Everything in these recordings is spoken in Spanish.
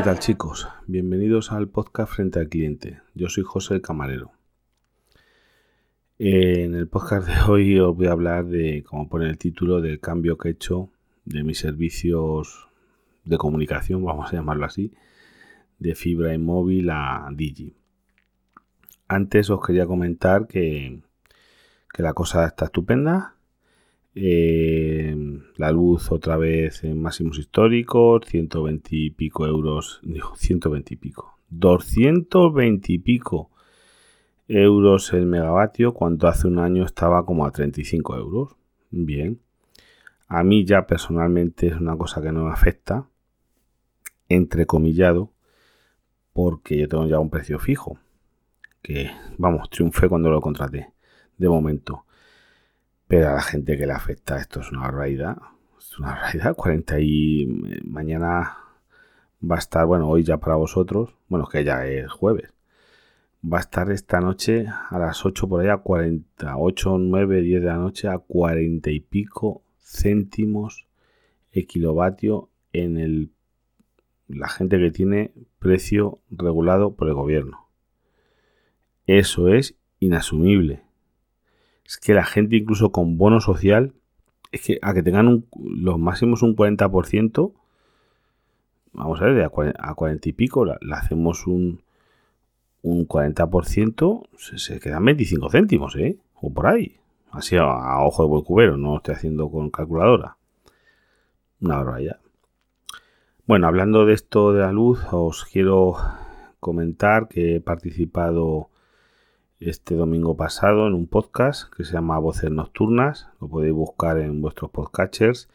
¿Qué tal chicos? Bienvenidos al podcast Frente al Cliente. Yo soy José el Camarero. En el podcast de hoy os voy a hablar de, como pone el título, del cambio que he hecho de mis servicios de comunicación, vamos a llamarlo así, de fibra y móvil a Digi. Antes os quería comentar que, que la cosa está estupenda, eh, la luz otra vez en máximos históricos, 120 y pico euros, dijo 120 y pico, 220 y pico euros el megavatio, cuando hace un año estaba como a 35 euros. Bien, a mí ya personalmente es una cosa que no me afecta, entrecomillado, porque yo tengo ya un precio fijo, que vamos, triunfé cuando lo contraté, de momento. Pero a la gente que le afecta esto es una barbaridad. Es una barbaridad. 40 y eh, mañana va a estar, bueno, hoy ya para vosotros, bueno, que ya es jueves. Va a estar esta noche a las 8 por allá, 40, 8, 9, 10 de la noche a 40 y pico céntimos el kilovatio en el la gente que tiene precio regulado por el gobierno. Eso es inasumible es que la gente incluso con bono social, es que a que tengan los máximos un 40%, vamos a ver, a 40, y pico, le hacemos un, un 40%, se, se, quedan 25 céntimos, ¿eh? O por ahí. Así a, ojo de buen cubero, no estoy haciendo con calculadora. Una barbaridad. Bueno, hablando de esto de la luz, os quiero comentar que he participado este domingo pasado en un podcast que se llama Voces Nocturnas. Lo podéis buscar en vuestros podcatchers.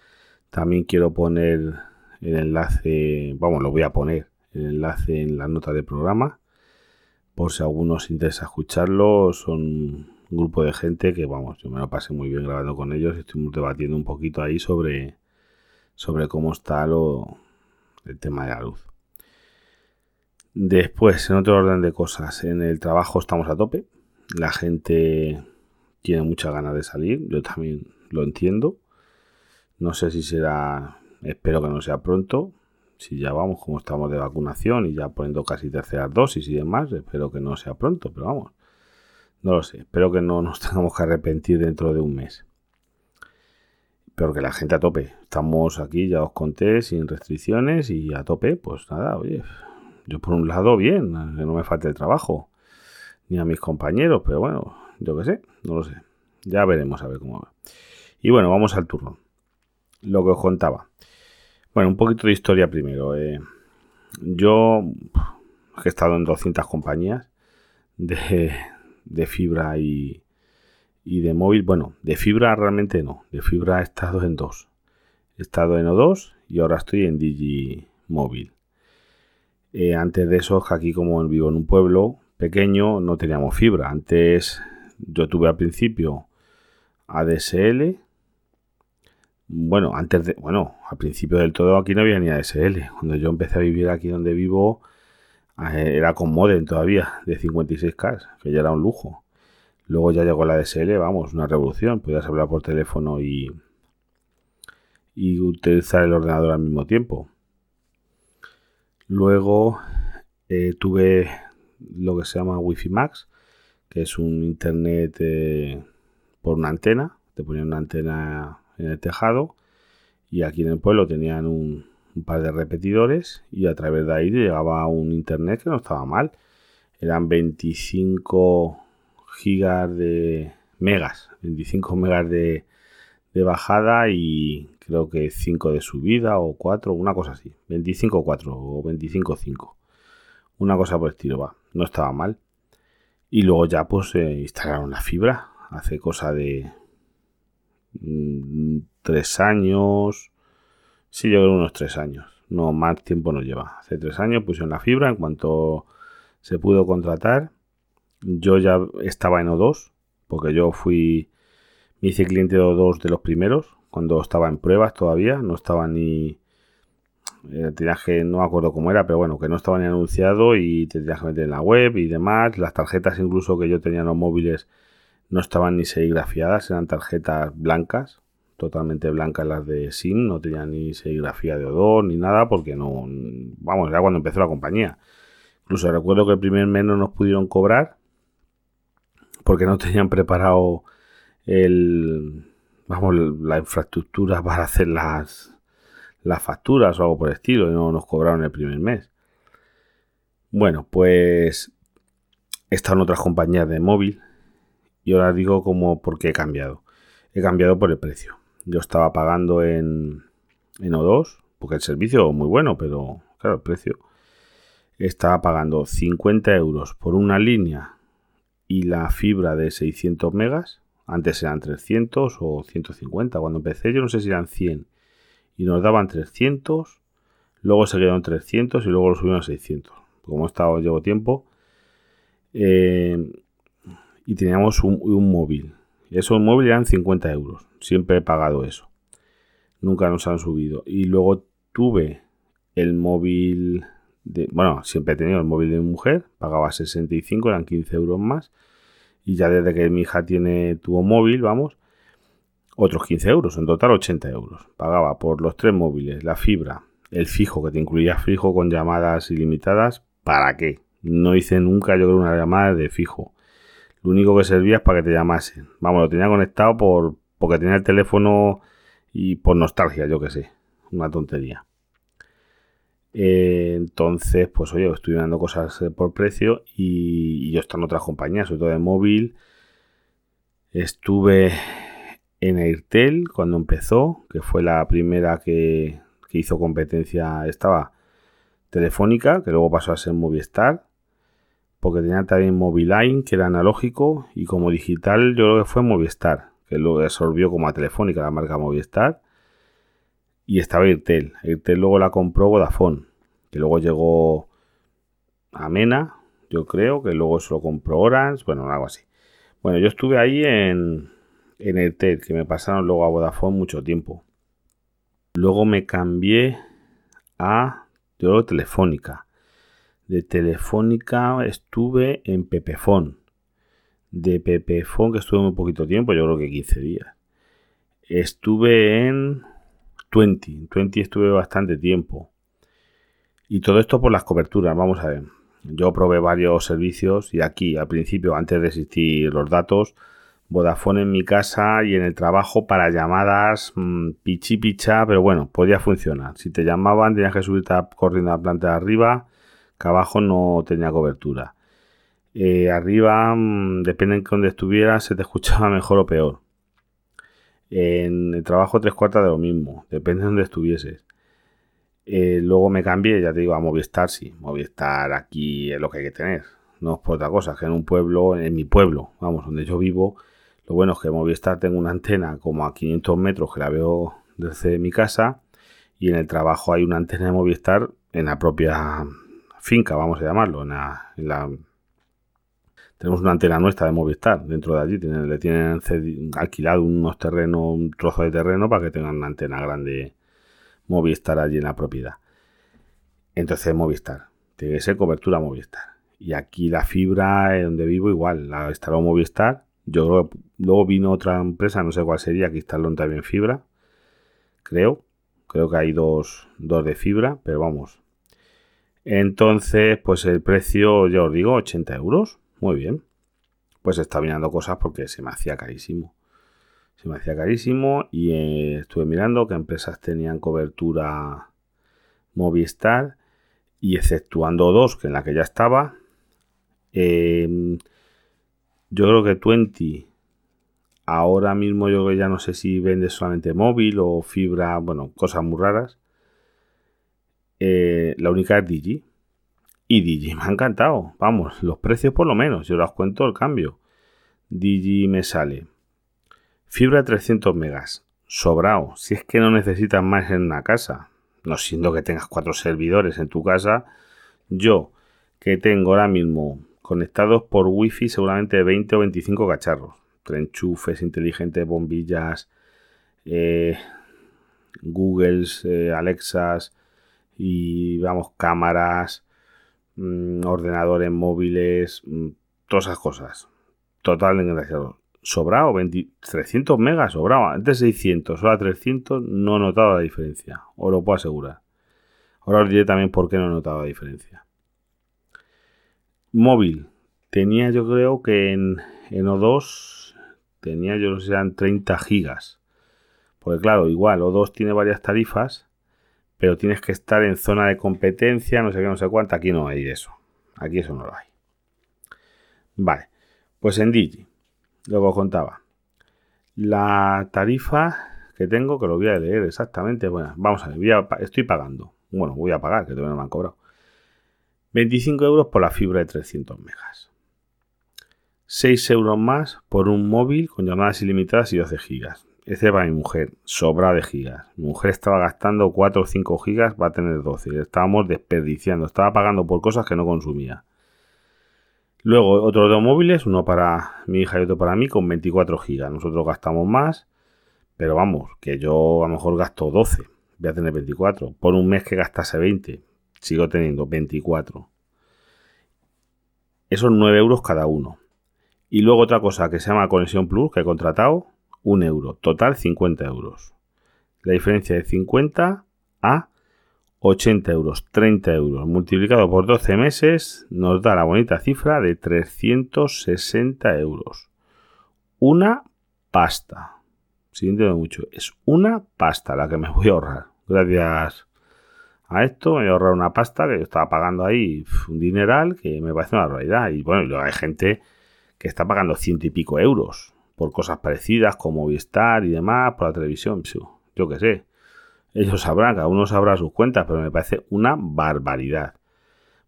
También quiero poner el enlace, vamos, lo voy a poner el enlace en la nota del programa. Por si alguno os interesa escucharlo, son un grupo de gente que, vamos, yo me lo pasé muy bien grabando con ellos. Estuvimos debatiendo un poquito ahí sobre, sobre cómo está lo, el tema de la luz. Después, en otro orden de cosas, en el trabajo estamos a tope la gente tiene muchas ganas de salir, yo también lo entiendo. No sé si será, espero que no sea pronto, si ya vamos como estamos de vacunación y ya poniendo casi terceras dosis y demás, espero que no sea pronto, pero vamos, no lo sé, espero que no nos tengamos que arrepentir dentro de un mes. Pero que la gente a tope, estamos aquí, ya os conté, sin restricciones y a tope, pues nada, oye, yo por un lado bien, que no me falte el trabajo ni a mis compañeros, pero bueno, yo qué sé, no lo sé. Ya veremos a ver cómo va. Y bueno, vamos al turno. Lo que os contaba. Bueno, un poquito de historia primero. Eh. yo he estado en 200 compañías de, de fibra y, y, de móvil. Bueno, de fibra realmente no. De fibra he estado en dos. He estado en O2 y ahora estoy en Digi Móvil. Eh, antes de eso, aquí como vivo en un pueblo, pequeño no teníamos fibra. Antes yo tuve al principio ADSL. Bueno, antes de, bueno, al principio del todo aquí no había ni ADSL. Cuando yo empecé a vivir aquí donde vivo, eh, era con modem todavía, de 56K, que ya era un lujo. Luego ya llegó la ADSL, vamos, una revolución. Podías hablar por teléfono y, y utilizar el ordenador al mismo tiempo. Luego eh, tuve lo que se llama Wi-Fi Max, que es un internet eh, por una antena. Te ponían una antena en el tejado y aquí en el pueblo tenían un, par de repetidores y a través de ahí llegaba un internet que no estaba mal. Eran 25 gigas de megas, 25 megas de, de bajada y creo que 5 de subida o 4, una cosa así. 25 4 o 25 5. Una cosa por el estilo, va. No estaba mal. Y luego ya pues eh, instalaron la fibra. Hace cosa de mm, tres años. Sí, yo creo unos tres años. No, más tiempo no lleva. Hace tres años pusieron la fibra. En cuanto se pudo contratar, yo ya estaba en O2. Porque yo fui, me hice cliente de O2 de los primeros. Cuando estaba en pruebas todavía. No estaba ni el tiraje no me acuerdo cómo era, pero bueno, que no estaba ni anunciado y te tenías que meter en la web y demás. Las tarjetas incluso que yo tenía en los móviles no estaban ni serigrafiadas, eran tarjetas blancas, totalmente blancas las de SIM, no tenían ni serigrafía de odor ni nada, porque no, vamos, ya cuando empezó la compañía. Incluso recuerdo que el primer mes no nos pudieron cobrar porque no tenían preparado el, vamos, la infraestructura para hacer las, las facturas o algo por el estilo, y no nos cobraron el primer mes. Bueno, pues he en otras compañías de móvil y ahora digo como por qué he cambiado. He cambiado por el precio. Yo estaba pagando en, en O2, porque el servicio es muy bueno, pero claro, el precio. Estaba pagando 50 euros por una línea y la fibra de 600 megas. Antes eran 300 o 150. Cuando empecé yo no sé si eran 100. Y nos daban 300, luego se quedaron 300 y luego lo subieron a 600. Como he estado, llevo tiempo. Eh, y teníamos un, un móvil. Esos móviles eran 50 euros. Siempre he pagado eso. Nunca nos han subido. Y luego tuve el móvil de... Bueno, siempre he tenido el móvil de mi mujer. Pagaba 65, eran 15 euros más. Y ya desde que mi hija tiene tuvo móvil, vamos, otros 15 euros. En total 80 euros. Pagaba por los tres móviles, la fibra, el fijo, que te incluía fijo con llamadas ilimitadas. ¿Para qué? No hice nunca yo creo una llamada de fijo. Lo único que servía es para que te llamasen. Vamos, lo tenía conectado por porque tenía el teléfono y por nostalgia, yo que sé. Una tontería. Eh, entonces, pues oye, estoy dando cosas eh, por precio y, yo estoy en otras compañías, sobre todo de móvil. Estuve en Airtel cuando empezó, que fue la primera que, hizo competencia. Estaba Telefónica, que luego pasó a ser Movistar porque tenía también Moviline, que era analógico, y como digital yo creo que fue Movistar, que lo absorbió como a Telefónica, la marca Movistar, y estaba Airtel. Airtel luego la compró Vodafone, que luego llegó a Mena, yo creo, que luego se lo compró Orange, bueno, algo así. Bueno, yo estuve ahí en, en Airtel, que me pasaron luego a Vodafone mucho tiempo. Luego me cambié a, yo Telefónica de Telefónica estuve en Pepefon. De Pepefon, que estuve un poquito tiempo, yo creo que 15 días. Estuve en 20. En 20 estuve bastante tiempo. Y todo esto por las coberturas, vamos a ver. Yo probé varios servicios y aquí, al principio, antes de existir los datos, Vodafone en mi casa y en el trabajo para llamadas mmm, pichi picha, pero bueno, podía funcionar. Si te llamaban, tenías que subirte corriendo a la planta de arriba que abajo no tenía cobertura. Eh, arriba, mm, depende de dónde estuvieras, se te escuchaba mejor o peor. En el trabajo tres cuartas de lo mismo, depende de dónde estuvieses. Eh, luego me cambié, ya te digo, a Movistar, sí. Movistar aquí es lo que hay que tener. No es por otra cosa, que en un pueblo, en mi pueblo, vamos, donde yo vivo, lo bueno es que Movistar tengo una antena como a 500 metros que la veo desde mi casa y en el trabajo hay una antena de Movistar en la propia finca, vamos a llamarlo, en la, tenemos una antena nuestra de Movistar dentro de allí, le tienen alquilado unos terrenos, un trozo de terreno para que tengan una antena grande Movistar allí en la propiedad. Entonces Movistar, tiene que ser cobertura Movistar. Y aquí la fibra donde vivo igual, la instaló Movistar. Yo creo luego vino otra empresa, no sé cuál sería, que instaló también fibra. Creo. Creo que hay dos, dos de fibra, pero vamos, entonces, pues el precio, ya os digo, 80 euros. Muy bien. Pues estaba mirando cosas porque se me hacía carísimo. Se me hacía carísimo y eh, estuve mirando qué empresas tenían cobertura Movistar y exceptuando dos, que en la que ya estaba, em, yo creo que 20 ahora mismo yo ya no sé si vende solamente móvil o fibra, bueno, cosas muy raras. Eh, la única es Digi. Y Digi me ha encantado. Vamos, los precios por lo menos. Yo os cuento el cambio. Digi me sale. Fibra 300 megas. Sobrado. Si es que no necesitas más en una casa. No siendo que tengas cuatro servidores en tu casa. Yo, que tengo ahora mismo conectados por wifi seguramente 20 o 25 cacharros. Enchufes inteligentes, bombillas, eh, Googles, eh, Alexas, y vamos, cámaras, mm, ordenadores móviles, mm, todas esas cosas. Total desgraciado. sobrado, 300 megas sobrado. Antes 600, ahora 300, no he notado la diferencia. Os lo puedo asegurar. Ahora os diré también por qué no he notado la diferencia. Móvil. Tenía yo creo que en, en O2 tenía yo no sé, eran 30 gigas. Porque claro, igual O2 tiene varias tarifas, pero tienes que estar en zona de competencia, no sé qué, no sé cuánto. Aquí no hay eso. Aquí eso no lo hay. Vale. Pues en Digi Luego contaba. La tarifa que tengo, que lo voy a leer exactamente, bueno, vamos a ver, estoy pagando. Bueno, voy a pagar, que todavía no me han cobrado. 25 euros por la fibra de 300 megas. 6 euros más por un móvil con llamadas ilimitadas y 12 gigas. Ese va mi mujer, sobra de gigas. Mi mujer estaba gastando 4 o 5 gigas, va a tener 12. Estábamos desperdiciando, estaba pagando por cosas que no consumía. Luego otros dos móviles, uno para mi hija y otro para mí, con 24 gigas. Nosotros gastamos más, pero vamos, que yo a lo mejor gasto 12, voy a tener 24. Por un mes que gastase 20, sigo teniendo 24. Esos 9 euros cada uno. Y luego otra cosa que se llama Conexión Plus, que he contratado, 1 euro. Total 50 euros. La diferencia de 50 a 80 euros, 30 euros, multiplicado por 12 meses, nos da la bonita cifra de 360 euros. Una pasta. Siguiente mucho. Es una pasta la que me voy a ahorrar. Gracias a esto me voy a ahorrar una pasta que yo estaba pagando ahí un dineral que me parece una realidad. Y bueno, hay gente que está pagando ciento y pico euros por cosas parecidas como Movistar y demás, por la televisión. Yo qué sé ellos sabrán, cada uno sabrá sus cuentas, pero me parece una barbaridad.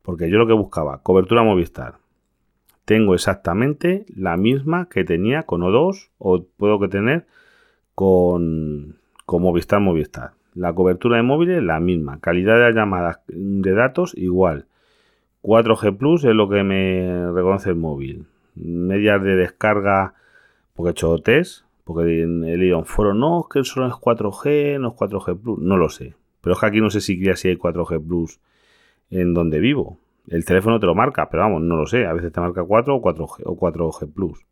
Porque yo lo que buscaba, cobertura Movistar. Tengo exactamente la misma que tenía con O2 o puedo que tener con, Movistar Movistar. La cobertura de móviles la misma. Calidad de llamadas de datos igual. 4G Plus es lo que me reconoce el móvil. Medias de descarga, porque he hecho test, porque el leído foro, no, es que solo es 4G, no es 4G Plus. No lo sé. Pero es que aquí no sé si si hay 4G Plus en donde vivo. El teléfono te lo marca, pero vamos, no lo sé. A veces te marca 4 o 4G, o 4G Plus.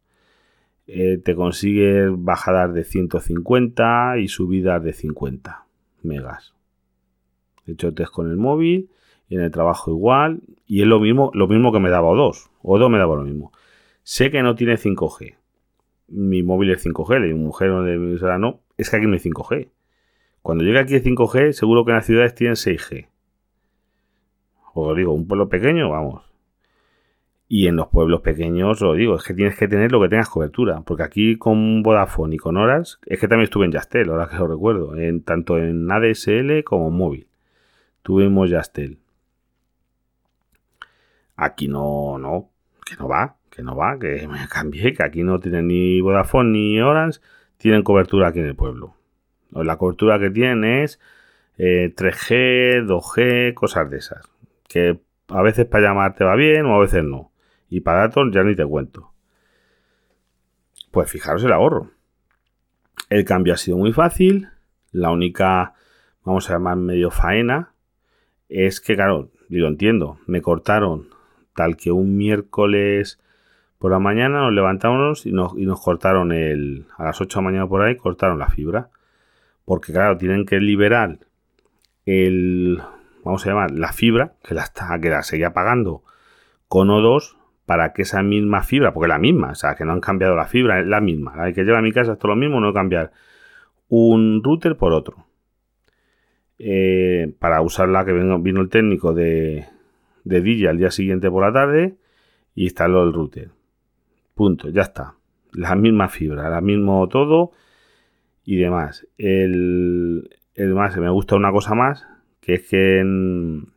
Eh, te consigue bajadas de 150 y subidas de 50 megas. He hecho test con el móvil y en el trabajo igual. Y es lo mismo, lo mismo que me daba O2. O2 me daba lo mismo. Sé que no tiene 5G mi móvil es 5G, le digo, mujer donde mi no, es que aquí no hay 5G. Cuando llegue aquí el 5G, seguro que en las ciudades tienen 6G. Os digo, un pueblo pequeño, vamos. Y en los pueblos pequeños, os digo, es que tienes que tener lo que tengas cobertura. Porque aquí con Vodafone y con Horas, es que también estuve en Yastel, ahora que lo recuerdo. En, tanto en ADSL como en móvil. Tuvimos Yastel. Aquí no, no, que no va que no va, que me cambié, que aquí no tienen ni Vodafone ni Orange, tienen cobertura aquí en el pueblo. La cobertura que tienen es 3G, eh, 2G, cosas de esas. Que a veces para llamar te va bien o a veces no. Y para datos ya ni te cuento. Pues fijaros el ahorro. El cambio ha sido muy fácil. La única, vamos a llamar medio faena, es que, claro, y lo entiendo, me cortaron tal que un miércoles por la mañana nos levantamos y nos, cortaron el. A las 8 de la mañana por ahí cortaron la fibra. Porque, claro, tienen que liberar el. Vamos a llamar la fibra, que la, está, que la seguía pagando con O2 para que esa misma fibra, porque es la misma, o sea, que no han cambiado la fibra, es la misma. La que lleva a mi casa es todo lo mismo, no cambiar un router por otro. Eh, para usarla, que vino, vino el técnico de, de DJ al día siguiente por la tarde y instaló el router. Punto, ya está. La misma fibra, la mismo todo y demás. El, más, me gusta una cosa más, que es que en,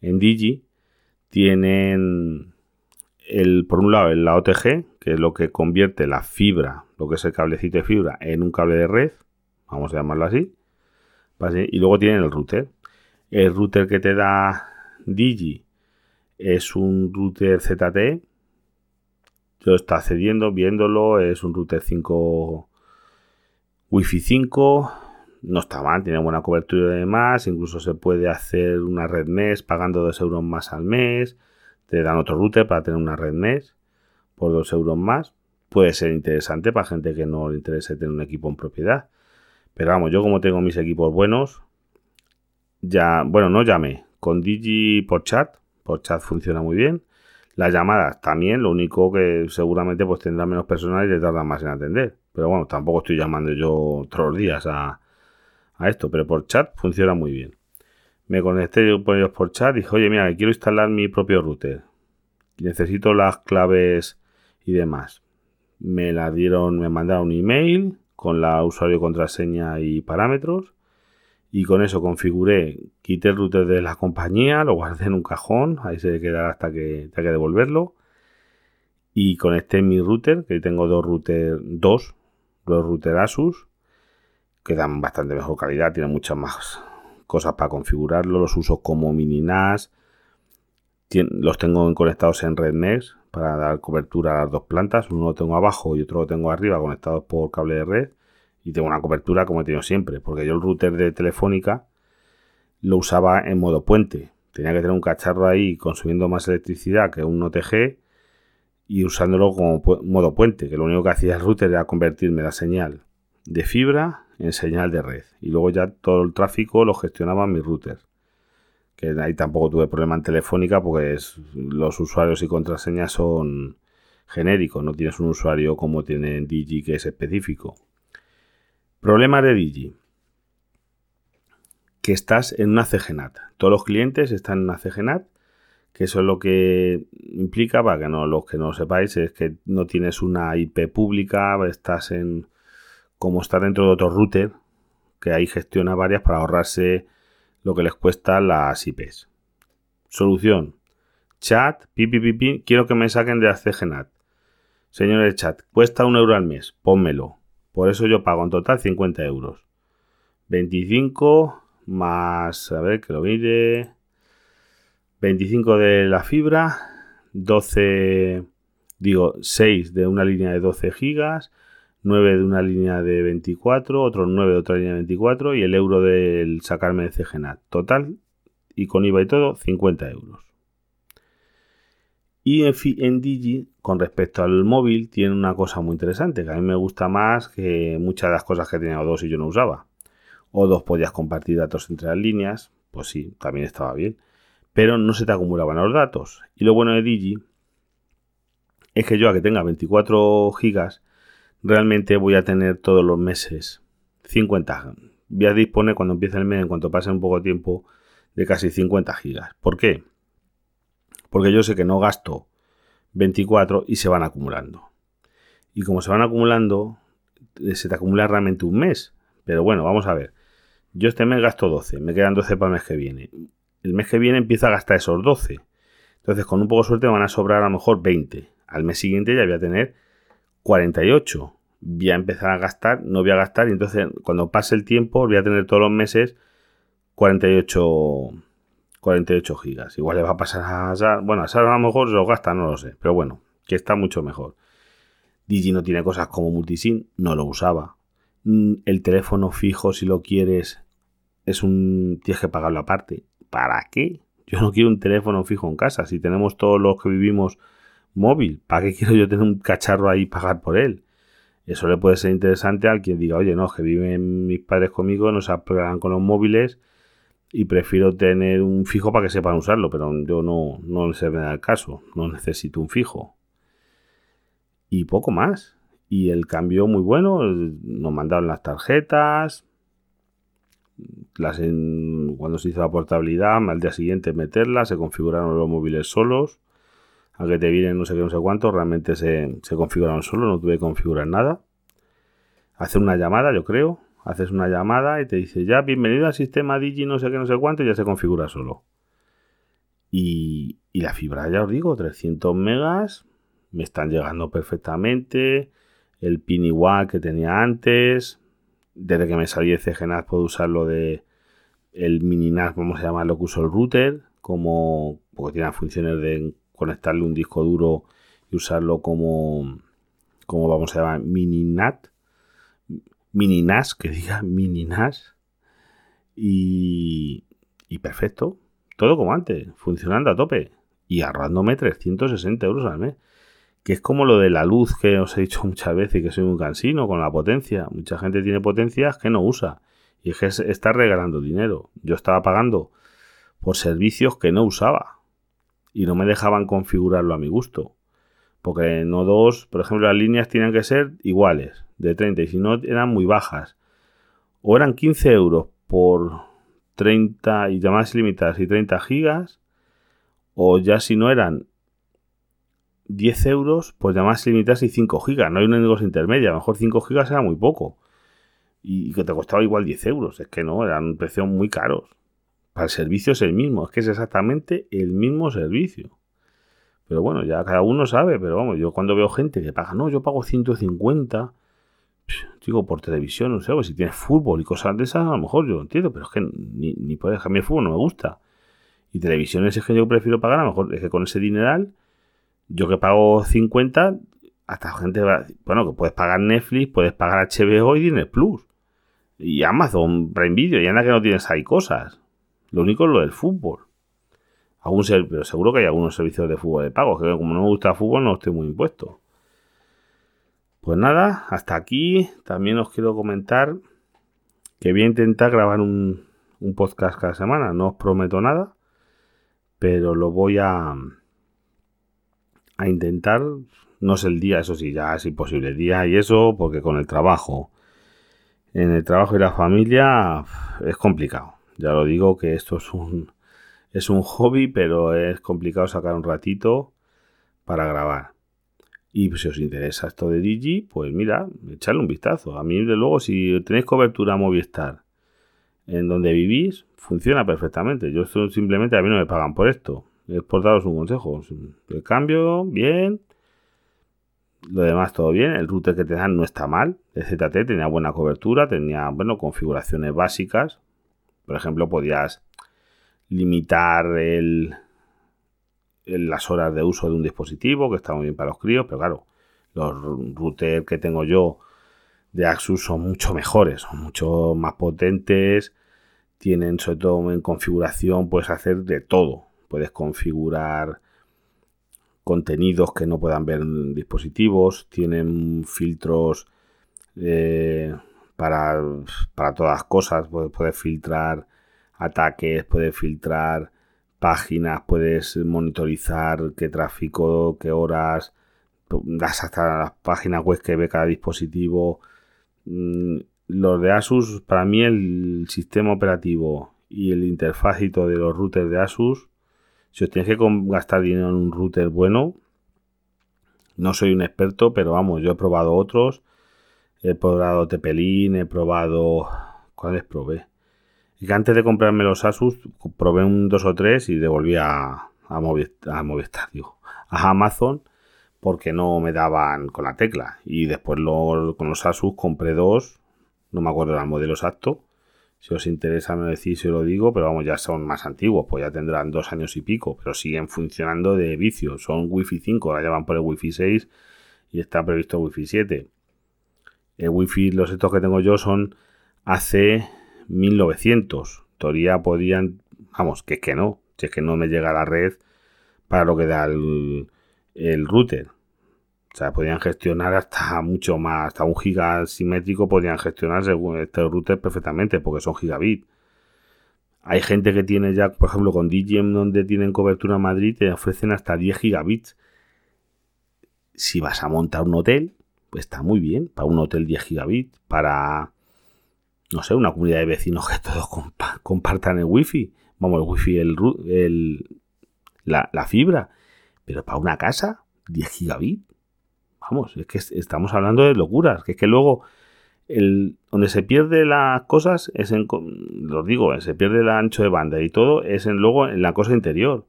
en Digi tienen el, por un lado la OTG, que es lo que convierte la fibra, lo que es el cablecito de fibra, en un cable de red, vamos a llamarlo así, y luego tienen el router. El router que te da Digi es un router ZTE, yo está accediendo, viéndolo, es un router 5 Wi-Fi 5, no está mal, tiene buena cobertura y demás, incluso se puede hacer una red mes pagando 2 euros más al mes, te dan otro router para tener una red mes por 2 euros más, puede ser interesante para gente que no le interese tener un equipo en propiedad. Pero vamos, yo como tengo mis equipos buenos, ya, bueno, no llamé. Con Digi por chat, por chat funciona muy bien. Las llamadas también, lo único que seguramente pues tendrá menos personal y le tarda más en atender. Pero bueno, tampoco estoy llamando yo todos los días a, a esto, pero por chat funciona muy bien. Me conecté con ellos por chat y dije, oye, mira, quiero instalar mi propio router. Necesito las claves y demás. Me la dieron, me mandaron un email con la usuario, contraseña y parámetros. Y con eso configuré, quité el router de la compañía, lo guardé en un cajón, ahí se quedará hasta que tenga que devolverlo. Y conecté mi router, que tengo dos routers, dos, dos routers Asus, que dan bastante mejor calidad, tienen muchas más cosas para configurarlo, los uso como mini NAS, los tengo conectados en Red Mesh para dar cobertura a las dos plantas. Uno lo tengo abajo y otro lo tengo arriba conectados por cable de red. Y tengo una cobertura como he tenido siempre. Porque yo el router de Telefónica lo usaba en modo puente. Tenía que tener un cacharro ahí consumiendo más electricidad que un OTG y usándolo como modo puente. Que lo único que hacía el router era convertirme la señal de fibra en señal de red. Y luego ya todo el tráfico lo gestionaba mi router que ahí tampoco tuve problema en Telefónica porque los usuarios y contraseñas son genéricos, no tienes un usuario como tiene en Digi que es específico. Problema de Digi. Que estás en una CGNAT. Todos los clientes están en una CGNAT, que eso es lo que implica, para que no los que no sepáis, es que no tienes una IP pública, estás en como está dentro de otro router, que ahí gestiona varias para ahorrarse lo que les cuesta las IPs. Solución. Chat, quiero que me saquen de la CGNAT. Señores chat, cuesta un euro al mes, pónmelo. Por eso yo pago en total 50 euros. 25 más, a ver que lo mire. 25 de la fibra, 12, digo, 6 de una línea de 12 gigas, 9 de una línea de 24, otros 9 de otra línea de 24 y el euro del sacarme de CGNAT. Total, y con IVA y todo, 50 euros. Y en, Digi, con respecto al móvil, tiene una cosa muy interesante, que a mí me gusta más que muchas de las cosas que tenía O2 y yo no usaba. O2 podías compartir datos entre las líneas, pues sí, también estaba bien. Pero no se te acumulaban los datos. Y lo bueno de Digi es que yo a que tenga 24 gigas, realmente voy a tener todos los meses 50. Voy a disponer cuando empiece el mes, en cuanto pase un poco de tiempo, de casi 50 gigas. ¿Por qué? Porque yo sé que no gasto 24 y se van acumulando. Y como se van acumulando, eh, se te acumula realmente un mes. Pero bueno, vamos a ver. Yo este mes gasto 12, me quedan 12 para el mes que viene. El mes que viene empiezo a gastar esos 12. Entonces, con un poco de suerte van a sobrar a lo mejor 20. Al mes siguiente ya voy a tener 48. Voy a empezar a gastar, no voy a gastar y entonces cuando pase el tiempo voy a tener todos los meses 48, 48 gigas. Igual le va a pasar a Sar. Bueno, a Sar a lo mejor se lo gasta, no lo sé. Pero bueno, que está mucho mejor. Digi no tiene cosas como multisim, no lo usaba. Mm, el teléfono fijo, si lo quieres, es un. tienes que pagarlo aparte. ¿Para qué? Yo no quiero un teléfono fijo en casa. Si tenemos todos los que vivimos móvil. ¿Para qué quiero yo tener un cacharro ahí y pagar por él? Eso le puede ser interesante al quien diga, oye, no, que viven mis padres conmigo, no se apagan con los móviles y prefiero tener un fijo para que sepan usarlo, pero yo no, no se me da el caso, no necesito un fijo. Y poco más. Y el cambio muy bueno, nos mandaron las tarjetas, las cuando se hizo la portabilidad, al día siguiente meterlas, se configuraron los móviles solos a que te vienen no sé qué, no sé cuánto, realmente se, se configuraron solo, no tuve que configurar nada. Hacer una llamada, yo creo. Haces una llamada y te dice ya, bienvenido al sistema Digi, no sé qué, no sé cuánto, y ya se configura solo. Y, y la fibra, ya os digo, 300 megas, me están llegando perfectamente. El pin igual que tenía antes. Desde que me salí de CGNAT puedo usarlo de el mini NAS, vamos a llamarlo que uso el router, como porque tiene funciones de conectarle un disco duro y usarlo como, como vamos a llamar, mini NAT, mini NAS, que diga mini NAS, y, y perfecto, todo como antes, funcionando a tope y ahorrándome 360 euros al mes. que es como lo de la luz que os he dicho muchas veces, que soy un cansino con la potencia. Mucha gente tiene potencias que no usa y es que está regalando dinero. Yo estaba pagando por servicios que no usaba y no me dejaban configurarlo a mi gusto. Porque no dos, por ejemplo, las líneas tienen que ser iguales, de 30, y si no eran muy bajas. O eran 15 euros por 30 y llamadas ilimitadas y 30 gigas, o ya si no eran 10 euros, pues llamadas ilimitadas y 5 gigas. No hay una negocio intermedia, a lo mejor 5 gigas era muy poco. Y que te costaba igual 10 euros. Es que no, eran un precio muy caros. Para el servicio es el mismo, es que es exactamente el mismo servicio. Pero bueno, ya cada uno sabe, pero vamos, yo cuando veo gente que paga, no, yo pago 150, digo, por televisión, no sé, pues si tienes fútbol y cosas de esas, a lo mejor yo lo entiendo, pero es que ni, ni puedes el fútbol, no me gusta. Y televisión es que yo prefiero pagar, a lo mejor es que con ese dineral, yo que pago 50, hasta gente va, bueno, que puedes pagar Netflix, puedes pagar HBO y Disney Plus. Y Amazon Prime Video, y anda que no tienes ahí cosas. Lo único es lo del fútbol. Algún pero seguro que hay algunos servicios de fútbol de pago, que como no me gusta el fútbol no estoy muy impuesto. Pues nada, hasta aquí. También os quiero comentar que voy a intentar grabar un, podcast cada semana. No os prometo nada, pero lo voy a, a intentar. No sé el día, eso sí, ya es imposible. Día y eso, porque con el trabajo, en el trabajo y la familia es complicado. Ya lo digo que esto es un, es un hobby, pero es complicado sacar un ratito para grabar. Y si os interesa esto de Digi, pues mira, echarle un vistazo. A mí, de luego, si tenéis cobertura Movistar en donde vivís, funciona perfectamente. Yo esto simplemente, a mí no me pagan por esto. Es por daros un consejo. El cambio, bien. Lo demás, todo bien. El router que te dan no está mal. El ZT tenía buena cobertura, tenía, bueno, configuraciones básicas. Por ejemplo, podías limitar el, las horas de uso de un dispositivo, que está muy bien para los críos, pero claro, los routers que tengo yo de Axus son mucho mejores, son mucho más potentes, tienen sobre todo en configuración, puedes hacer de todo, puedes configurar contenidos que no puedan ver en dispositivos, tienen filtros eh, para, para todas cosas, puedes, filtrar ataques, puedes filtrar páginas, puedes monitorizar qué tráfico, qué horas, das hasta las páginas web que ve cada dispositivo. Mm, los de Asus, para mí el sistema operativo y el interfacito de los routers de Asus, si os tenéis que gastar dinero en un router bueno, no soy un experto, pero vamos, yo he probado otros He probado Tepelín, he probado... ¿Cuáles probé? Y que antes de comprarme los Asus, probé un 2 o 3 y devolví a, a, Movistar, digo, a Amazon porque no me daban con la tecla. Y después con los Asus compré dos, no me acuerdo del modelo exacto. Si os interesa me decís si lo digo, pero vamos, ya son más antiguos, pues ya tendrán dos años y pico, pero siguen funcionando de vicio. Son Wi-Fi 5, la llevan por el Wi-Fi 6 y está previsto Wi-Fi 7. El wifi, los estos que tengo yo son hace 1900. Teoría podían, vamos, que es que no, si es que no me llega la red para lo que da el, router. O sea, podían gestionar hasta mucho más, hasta un giga simétrico podían gestionar según este router perfectamente, porque son gigabit. Hay gente que tiene ya, por ejemplo, con DJM donde tienen cobertura en Madrid, te ofrecen hasta 10 gigabits. Si vas a montar un hotel, pues está muy bien para un hotel 10 gigabit, para, no sé, una comunidad de vecinos que todos compartan el wifi, vamos, el wifi, el, la, fibra, pero para una casa, 10 gigabit, vamos, es que estamos hablando de locuras, que es que luego el, donde se pierde las cosas es en, lo digo, se pierde el ancho de banda y todo es en, luego en la cosa interior.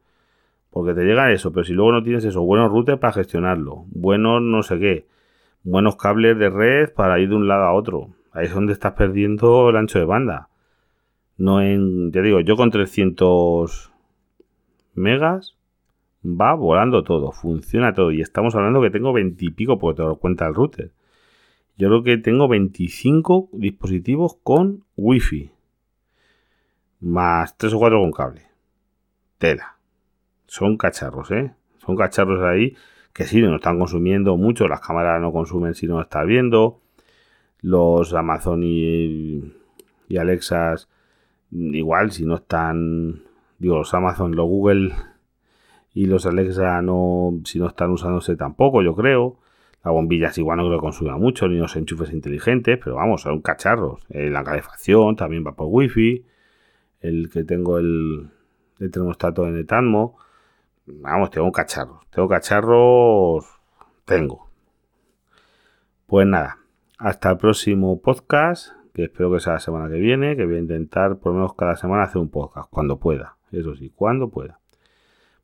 Porque te llega eso, pero si luego no tienes eso, buenos routers para gestionarlo, buenos no sé qué, buenos cables de red para ir de un lado a otro. Ahí es donde estás perdiendo el ancho de banda. No en, te digo, yo con 300 megas va volando todo, funciona todo. Y estamos hablando que tengo 20 y pico, porque te lo cuenta el router. Yo creo que tengo 25 dispositivos con wifi. Más 3 o 4 con cable. Tela. Son cacharros, ¿eh? Son cacharros ahí que sí, no están consumiendo mucho, las cámaras no consumen si no estás viendo, los Amazon y, y Alexas igual si no están, digo, los Amazon, los Google y los Alexa no, si no están usándose tampoco, yo creo. La bombilla igual no creo que consuma mucho, ni los enchufes inteligentes, pero vamos, son cacharros. Eh, la calefacción también va por wifi. El que tengo el, el termostato en Etanmo. Vamos, tengo cacharros. Tengo cacharros. Tengo. Pues nada, hasta el próximo podcast, que espero que sea la semana que viene, que voy a intentar por lo menos cada semana hacer un podcast, cuando pueda. Eso sí, cuando pueda.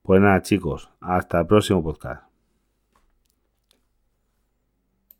Pues nada, chicos, hasta el próximo podcast.